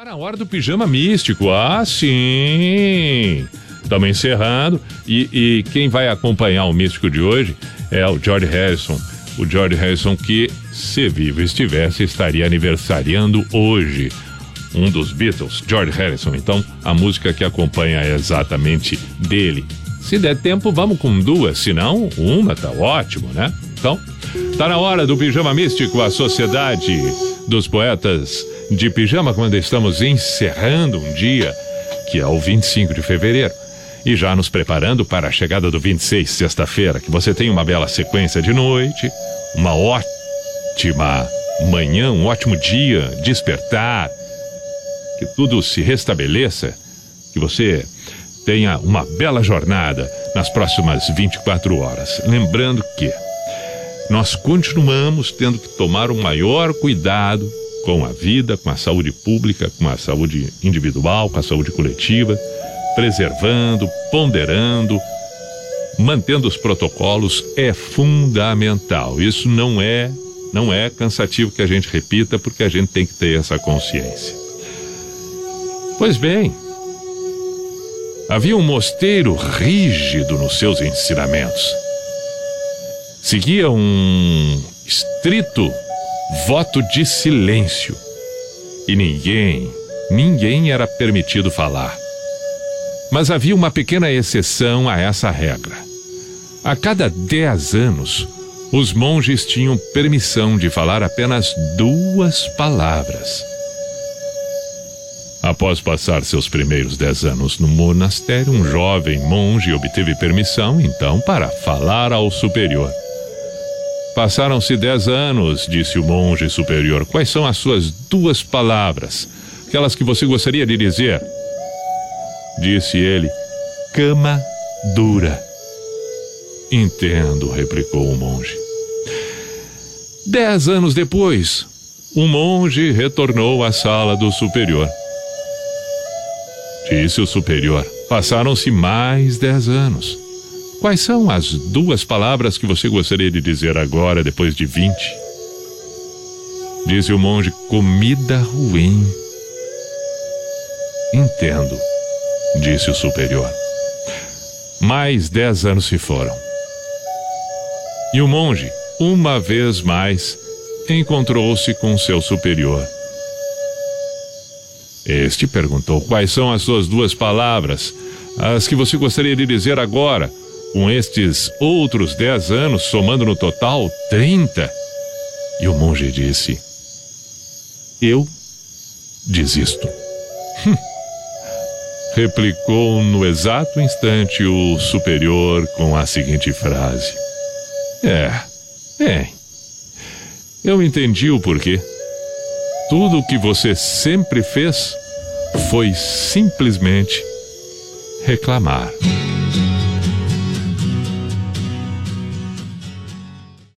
Tá na hora do pijama místico. Ah, sim. Estamos encerrando. E, e, quem vai acompanhar o místico de hoje é o George Harrison. O George Harrison que, se vivo estivesse, estaria aniversariando hoje. Um dos Beatles, George Harrison. Então, a música que acompanha é exatamente dele. Se der tempo, vamos com duas. Se não, uma tá ótimo, né? Então, tá na hora do Pijama Místico, a sociedade dos poetas de pijama quando estamos encerrando um dia, que é o 25 de fevereiro, e já nos preparando para a chegada do 26, sexta-feira, que você tenha uma bela sequência de noite, uma ótima manhã, um ótimo dia, despertar, que tudo se restabeleça, que você tenha uma bela jornada nas próximas 24 horas. Lembrando que nós continuamos tendo que tomar o maior cuidado com a vida, com a saúde pública, com a saúde individual, com a saúde coletiva, preservando, ponderando, mantendo os protocolos é fundamental. Isso não é não é cansativo que a gente repita porque a gente tem que ter essa consciência. Pois bem, havia um mosteiro rígido nos seus ensinamentos. Seguia um estrito voto de silêncio. E ninguém, ninguém era permitido falar. Mas havia uma pequena exceção a essa regra. A cada dez anos, os monges tinham permissão de falar apenas duas palavras. Após passar seus primeiros dez anos no monastério, um jovem monge obteve permissão, então, para falar ao superior. Passaram-se dez anos, disse o monge superior. Quais são as suas duas palavras? Aquelas que você gostaria de dizer? Disse ele: cama dura. Entendo, replicou o monge. Dez anos depois, o monge retornou à sala do superior. Disse o superior: passaram-se mais dez anos. Quais são as duas palavras que você gostaria de dizer agora, depois de vinte? Disse o monge: comida ruim. Entendo, disse o superior. Mais dez anos se foram. E o monge, uma vez mais, encontrou-se com seu superior. Este perguntou quais são as suas duas palavras, as que você gostaria de dizer agora, com estes outros dez anos, somando no total trinta. E o monge disse: Eu desisto. Hum. Replicou no exato instante o superior com a seguinte frase: É, é. Eu entendi o porquê. Tudo o que você sempre fez foi simplesmente reclamar.